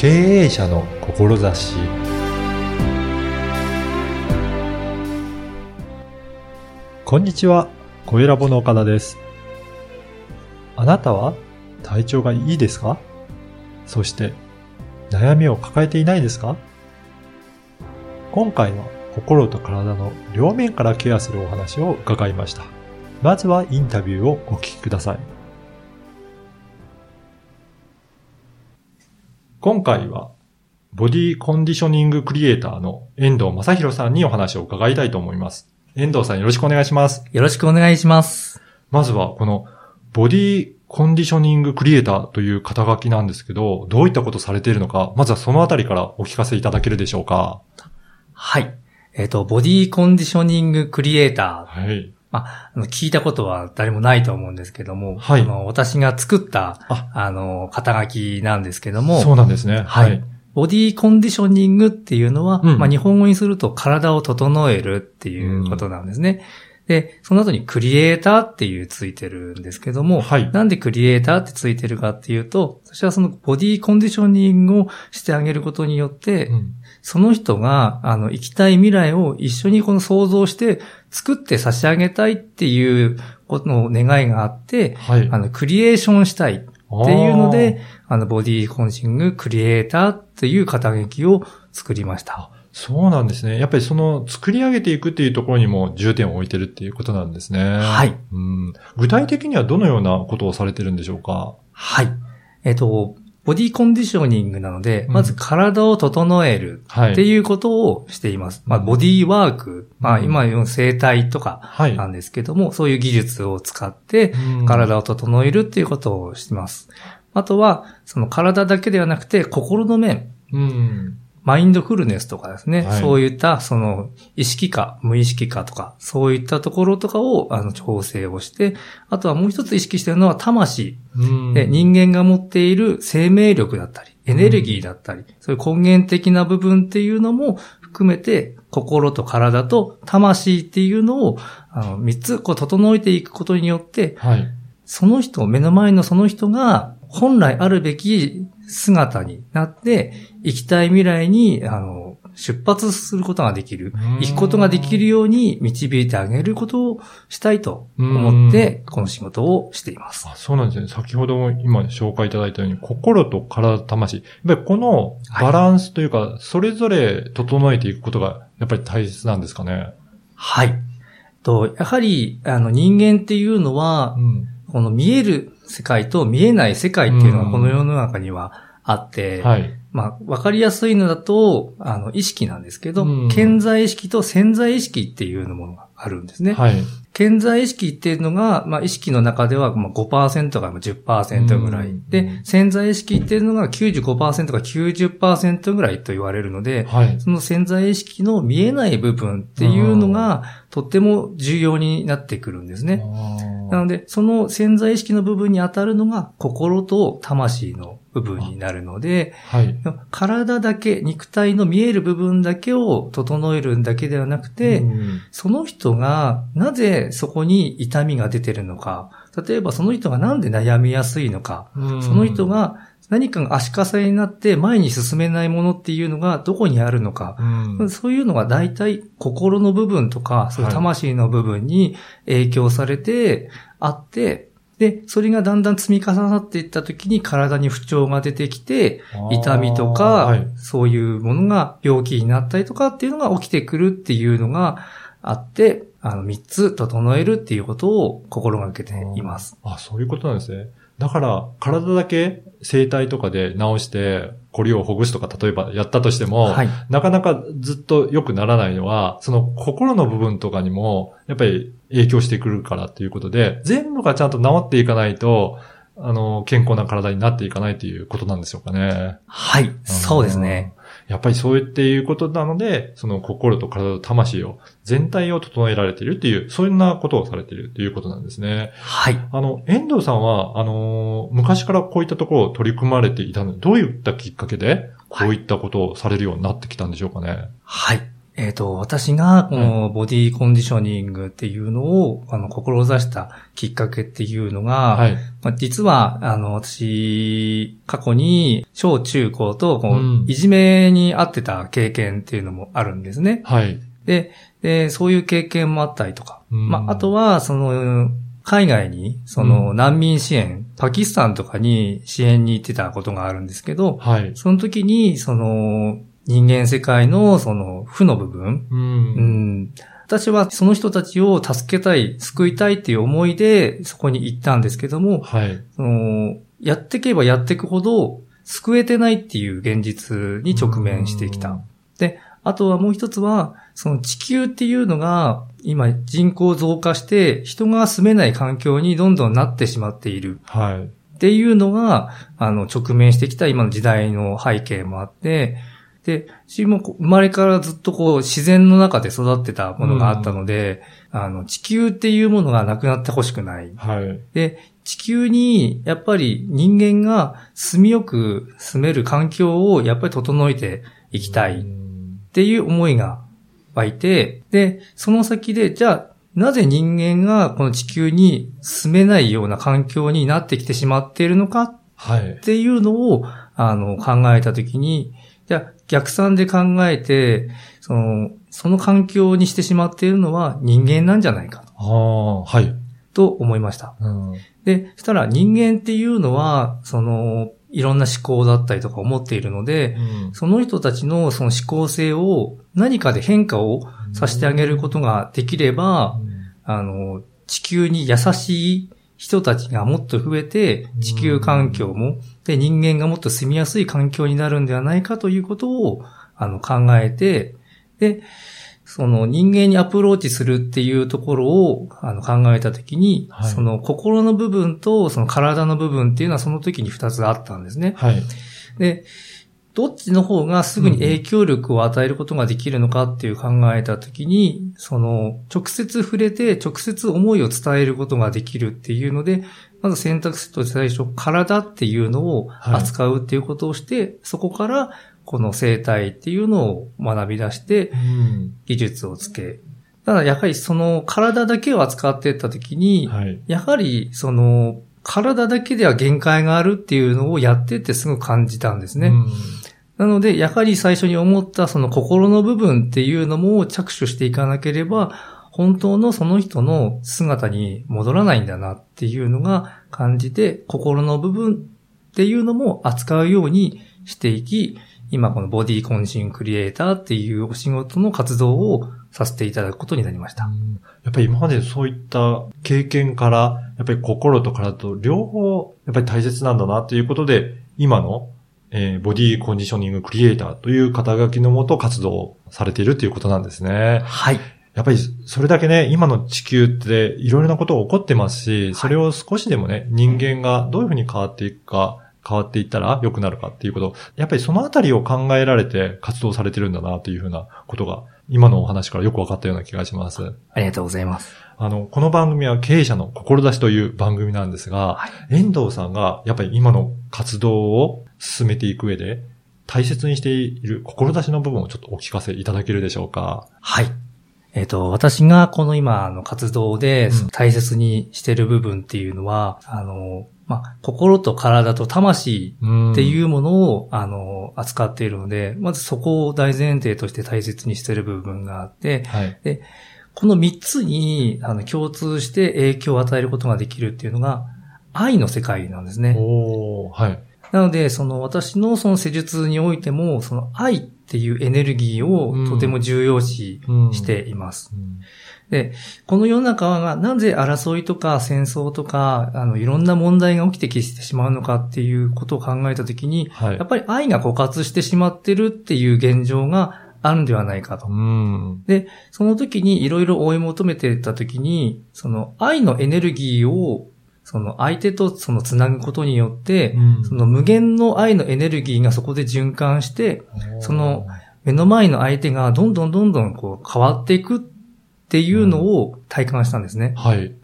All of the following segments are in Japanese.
経営者の志こんにちは、声ラボの岡田です。あなたは体調がいいですか？そして、悩みを抱えていないですか？今回は心と体の両面からケアするお話を伺いました。まずはインタビューをお聞きください。今回は、ボディコンディショニングクリエイターの遠藤正宏さんにお話を伺いたいと思います。遠藤さんよろしくお願いします。よろしくお願いします。まずは、この、ボディコンディショニングクリエイターという肩書きなんですけど、どういったことされているのか、まずはそのあたりからお聞かせいただけるでしょうか？はい。えっ、と、ボディコンディショニングクリエイター。はい。あの聞いたことは誰もないと思うんですけども、はいあの私が作った、ああの、肩書きなんですけども、そうなんですね。はい。ボディコンディショニングっていうのは、うんまあ日本語にすると体を整えるっていうことなんですね。で、その後にクリエイターっていうついてるんですけども、はいなんでクリエイターってついてるかっていうと、私はそのボディコンディショニングをしてあげることによって、うんその人が、あの、生きたい未来を一緒にこの想像して作って差し上げたいっていうことの願いがあって、はい。あの、クリエーションしたいっていうので、あの、ボディコンシングクリエイターっていう肩書きを作りました。そうなんですね。やっぱりその作り上げていくっていうところにも重点を置いてるっていうことなんですね。はい。うん、具体的にはどのようなことをされてるんでしょうか？はい。えっと、ボディコンディショニングなので、うんまず体を整えるはい。っていうことをしています。まあ、ボディワーク、まあ、うん今の生体とかはい。なんですけども、そういう技術を使って、うん体を整えるっていうことをしています。あとは、その体だけではなくて、心の面、うん。マインドフルネスとかですね、はいそういった、その、意識か、無意識かとか、そういったところとかを、あの、調整をして、あとはもう一つ意識しているのは魂。うんで、人間が持っている生命力だったり、エネルギーだったり、そういう根源的な部分っていうのも含めて、心と体と魂っていうのを、あの、三つ、こう、整えていくことによって、はい。その人、目の前のその人が本来あるべき姿になって、生きたい未来に、あの、出発することができるうん、生くことができるように導いてあげることをしたいと思って、この仕事をしています。あそうなんですね。先ほども今紹介いただいたように、心と体と魂。やっぱりこのバランスというか、それぞれ整えていくことが、やっぱり大切なんですかね？はい。と、やはり、あの、人間っていうのは、ん。この見える世界と見えない世界っていうのがこの世の中にはあって、はい。まあ、わかりやすいのだと、あの、意識なんですけど、うん潜在意識と潜在意識っていうものがあるんですね。はい。潜在意識っていうのが、まあ、意識の中ではまあ5%から10%ぐらい。うんで、潜在意識っていうのが95%から90%ぐらいと言われるので、はい。その潜在意識の見えない部分っていうのが、とっても重要になってくるんですね。なので、その潜在意識の部分に当たるのが心と魂の部分になるので、はい。体だけ、肉体の見える部分だけを整えるんだけではなくて、うん。その人がなぜそこに痛みが出てるのか、例えばその人がなんで悩みやすいのか、その人、が何かが足かせになって前に進めないものっていうのがどこにあるのか、うん。そういうのが大体心の部分とか、そういう魂の部分に影響されてあって、で、それがだんだん積み重なっていった時に体に不調が出てきて、痛みとか、はい。そういうものが病気になったりとかっていうのが起きてくるっていうのがあって、あの、三つ整えるっていうことを心がけています。あ、そういうことなんですね。だから、体だけ生体とかで治して、コリをほぐすとか、例えばやったとしても、はい。なかなかずっと良くならないのは、その心の部分とかにも、やっぱり影響してくるからっていうことで、全部がちゃんと治っていかないと、あの、健康な体になっていかないということなんでしょうかね。はい。そうですね。やっぱりそういっていうことなので、その心と体と魂を、全体を整えられているっていう、そんなことをされているということなんですね。はい。あの、遠藤さんは、あのー昔からこういったところを取り組まれていたので、どういったきっかけで、こういったことをされるようになってきたんでしょうかね？はい。えっ、と、私が、このボディコンディショニングっていうのを、あの、志したきっかけっていうのが、はい。まあ、実は、あの、私、過去に、小中高と、こう、うんいじめに遭ってた経験っていうのもあるんですね。はい。で、で、そういう経験もあったりとか。うんまあ、あとは、その、海外に、その、うん難民支援、パキスタンとかに支援に行ってたことがあるんですけど、はい。その時に、その、人間世界の、その、負の部分、う。うんん、私はその人たちを助けたい、救いたいっていう思いで、そこに行ったんですけども、はい。その、やっていけばやっていくほど、救えてないっていう現実に直面してきた。あとはもう一つは、その地球っていうのが、今人口増加して、人が住めない環境にどんどんなってしまっているはい。っていうのが、あの、直面してきた今の時代の背景もあって、で、私もこう生まれからずっとこう自然の中で育ってたものがあったので、あの、地球っていうものがなくなってほしくない。はい。で、地球にやっぱり人間が住みよく住める環境をやっぱり整えていきたいっうんていう思いが湧いて、で、その先で、じゃあ、なぜ人間がこの地球に住めないような環境になってきてしまっているのかっはい。ていうのを、あの、考えたときに、じゃあ逆算で考えて、その、その環境にしてしまっているのは人間なんじゃないかとああ、はい。と思いました。うん。で、そしたら人間っていうのは、その、いろんな思考だったりとか思っているので、その人たちのその思考性を何かで変化をさせてあげることができれば、あの、地球に優しい人たちがもっと増えて、地球環境も、で、人間がもっと住みやすい環境になるんではないかということを、あの、考えて、で、その人間にアプローチするっていうところをあの考えたときに、はいその心の部分とその体の部分っていうのはその時に二つあったんですね。はい。で、どっちの方がすぐに影響力を与えることができるのかっていう考えたときに、その、直接触れて直接思いを伝えることができるっていうので、まず選択肢として最初、体っていうのを扱うっていうことをして、そこからこの生態っていうのを学び出して、うん。技術をつけ、ただやはりその体だけを扱っていったときに、はい。やはりその体だけでは限界があるっていうのをやってってすぐ感じたんですね。うんなので、やはり最初に思ったその心の部分っていうのも着手していかなければ、本当のその人の姿に戻らないんだなっていうのが感じて、心の部分っていうのも扱うようにしていき、今このボディコンシンクリエイターっていうお仕事の活動をさせていただくことになりました。やっぱり今までそういった経験から、やっぱり心と体と両方、やっぱり大切なんだなということで、今の、えーボディコンディショニングクリエイターという肩書きのもと活動されているということなんですね。はい。やっぱりそれだけね、今の地球っていろいろなことが起こってますし、それを少しでもね、人間がどういうふうに変わっていくか、変わっていったら良くなるかっていうこと、やっぱりそのあたりを考えられて活動されてるんだなというふうなことが、今のお話からよく分かったような気がします。ありがとうございます。あの、この番組は経営者の志という番組なんですが、はい遠藤さんがやっぱり今の活動を進めていく上で、大切にしている志の部分をちょっとお聞かせいただけるでしょうか？はい。えっ、と、私がこの今の活動でうん大切にしてる部分っていうのは、あの、まあ、心と体と魂っっていうものを、あの、扱っているので、まずそこを大前提として大切にしている部分があって、はい。この三つに、あの、共通して影響を与えることができるっていうのが、愛の世界なんですね。おー、はい。なので、その私のその施術においても、その愛っていうエネルギーをとても重要視うんしています。うんで、この世の中がなぜ争いとか戦争とか、あの、いろんな問題が起きてきてしまうのかっていうことを考えたときに、はいやっ。ぱり愛が枯渇してしまってるっていう現状があるんではないかと。うん。で、その時にいろいろ追い求めてた時に、その愛のエネルギーを、その相手とそのつなぐことによって、その無限の愛のエネルギーがそこで循環して、その、目の前の相手がどんどんどんどんこう変わっていくっていうのを体感したんですね。はい。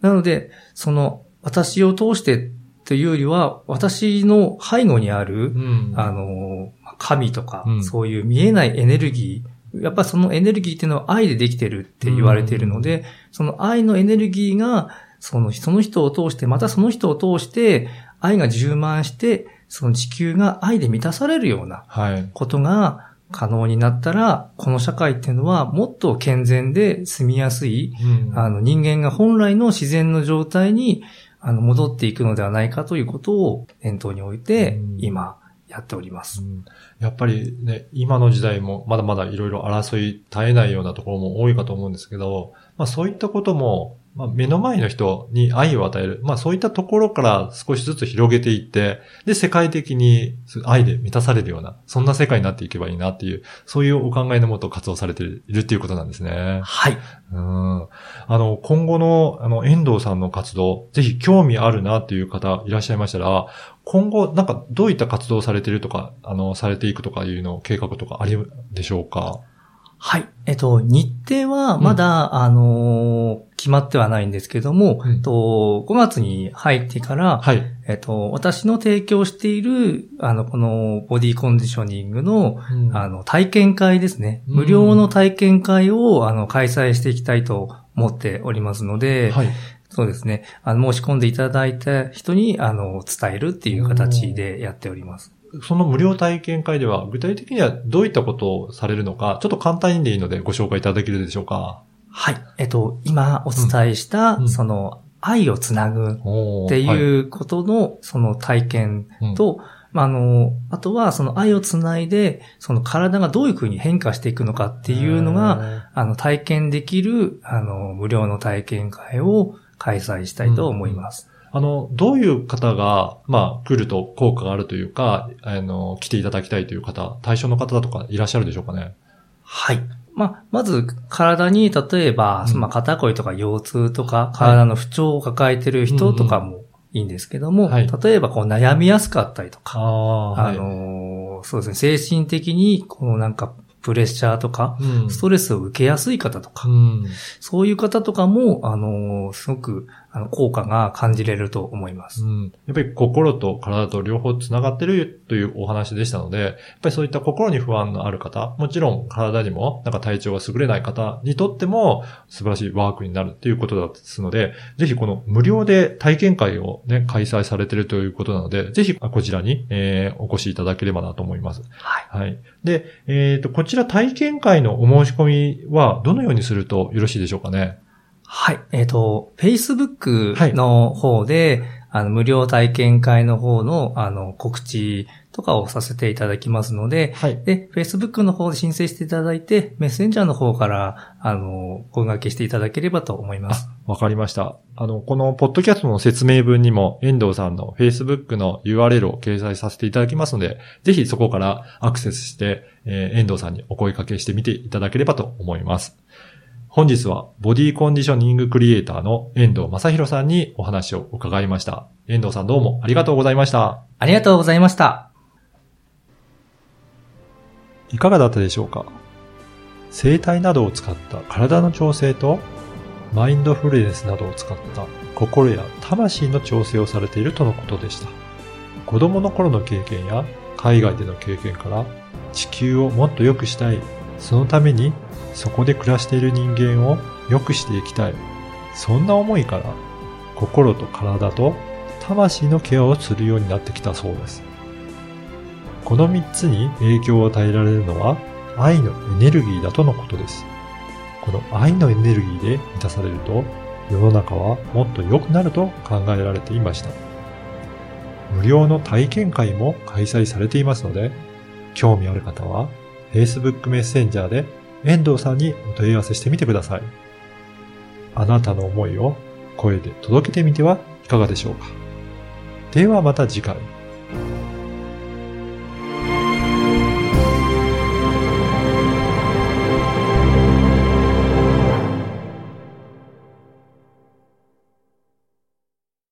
なので、その私を通してというよりは、私の背後にある、うん。あの、神とか、うん。そういう見えないエネルギやっぱそのエネルギーっていうのは愛でできてるって言われているので、その愛のエネルギーが、そのその人を通して、またその人を通して、愛が充満して、その地球が愛で満たされるようなことが可能になったら、この社会っていうのはもっと健全で住みやすい、うん、あの人間が本来の自然の状態にあの戻っていくのではないかということを念頭に置いて、今やっております、うん、やっぱりね、今の時代もまだまだいろいろ争い絶えないようなところも多いかと思うんですけど、まあそういったこともまあ、目の前の人に愛を与える。まあそういったところから少しずつ広げていって、で、世界的に愛で満たされるような、そんな世界になっていけばいいなっていう、そういうお考えのもと活動されているっていうことなんですね。はい。うん。あの、今後の、あの、遠藤さんの活動、ぜひ興味あるなっていう方いらっしゃいましたら、今後、なんかどういった活動されているとか、あの、されていくとかいうの計画とかありでしょうか？はい。えっと、日程はまだ、うん、あのー、決まってはないんですけども、うん、と5月に入ってから、はい、えっと、私の提供している、あの、このボディコンディショニングの、うん、あの、体験会ですね。無料の体験会を、あの、開催していきたいと思っておりますので、はい、そうですね。あの、申し込んでいただいた人に、あの、伝えるっていう形でやっております。その無料体験会では、具体的にはどういったことをされるのか、ちょっと簡単にでいいのでご紹介いただけるでしょうか？はい。えっと、今お伝えした、うん、その、愛をつなぐっていうことの、その体験と、まあ、あの、あとはその愛をつないで、その体がどういうふうに変化していくのかっていうのが、あの、体験できる、あの、無料の体験会を開催したいと思います。うんあの、どういう方が、まあ、来ると効果があるというか、あの、来ていただきたいという方、対象の方とかいらっしゃるでしょうかね？はい。まあ、まず、体に、例えば、うん、まあ、肩こりとか腰痛とか、体の不調を抱えてる人とかもいいんですけども、はい、例えば、こう、悩みやすかったりとか、あ、あのー、そうですね、精神的に、このなんか、プレッシャーとか、ストレスを受けやすい方とか、うん、そういう方とかも、あのー、すごく、あの、効果が感じれると思います。うん。やっぱり心と体と両方繋がってるというお話でしたので、やっぱりそういった心に不安のある方、もちろん体にもなんか体調が優れない方にとっても素晴らしいワークになるっていうことですので、ぜひこの無料で体験会をね、開催されてるということなので、ぜひこちらに、えー、お越しいただければなと思います。はい。はい。で、えっ、ー、と、こちら体験会のお申し込みはどのようにするとよろしいでしょうかね？はい。えっ、ー、と、Facebook の方で、はい、あの、無料体験会の方の、あの、告知とかをさせていただきますので、はい。で、Facebook の方で申請していただいて、メッセンジャーの方から、あの、声掛けしていただければと思います。わかりました。あの、この、ポッドキャストの説明文にも、遠藤さんの Facebook の URL を掲載させていただきますので、ぜひそこからアクセスして、えー、遠藤さんにお声掛けしてみていただければと思います。本日はボディコンディショニングクリエイターの遠藤正宏さんにお話を伺いました。遠藤さんどうもありがとうございました。ありがとうございました。いかがだったでしょうか？生体などを使った体の調整とマインドフルネスなどを使った心や魂の調整をされているとのことでした。子供の頃の経験や海外での経験から地球をもっと良くしたい、そのためにそこで暮らしている人間を良くしていきたい。そんな思いから、心と体と魂のケアをするようになってきたそうです。この三つに影響を与えられるのは愛のエネルギーだとのことです。この愛のエネルギーで満たされると世の中はもっと良くなると考えられていました。無料の体験会も開催されていますので、興味ある方は Facebook メッセンジャーで遠藤さんにお問い合わせしてみてください。あなたの思いを声で届けてみてはいかがでしょうか。ではまた次回。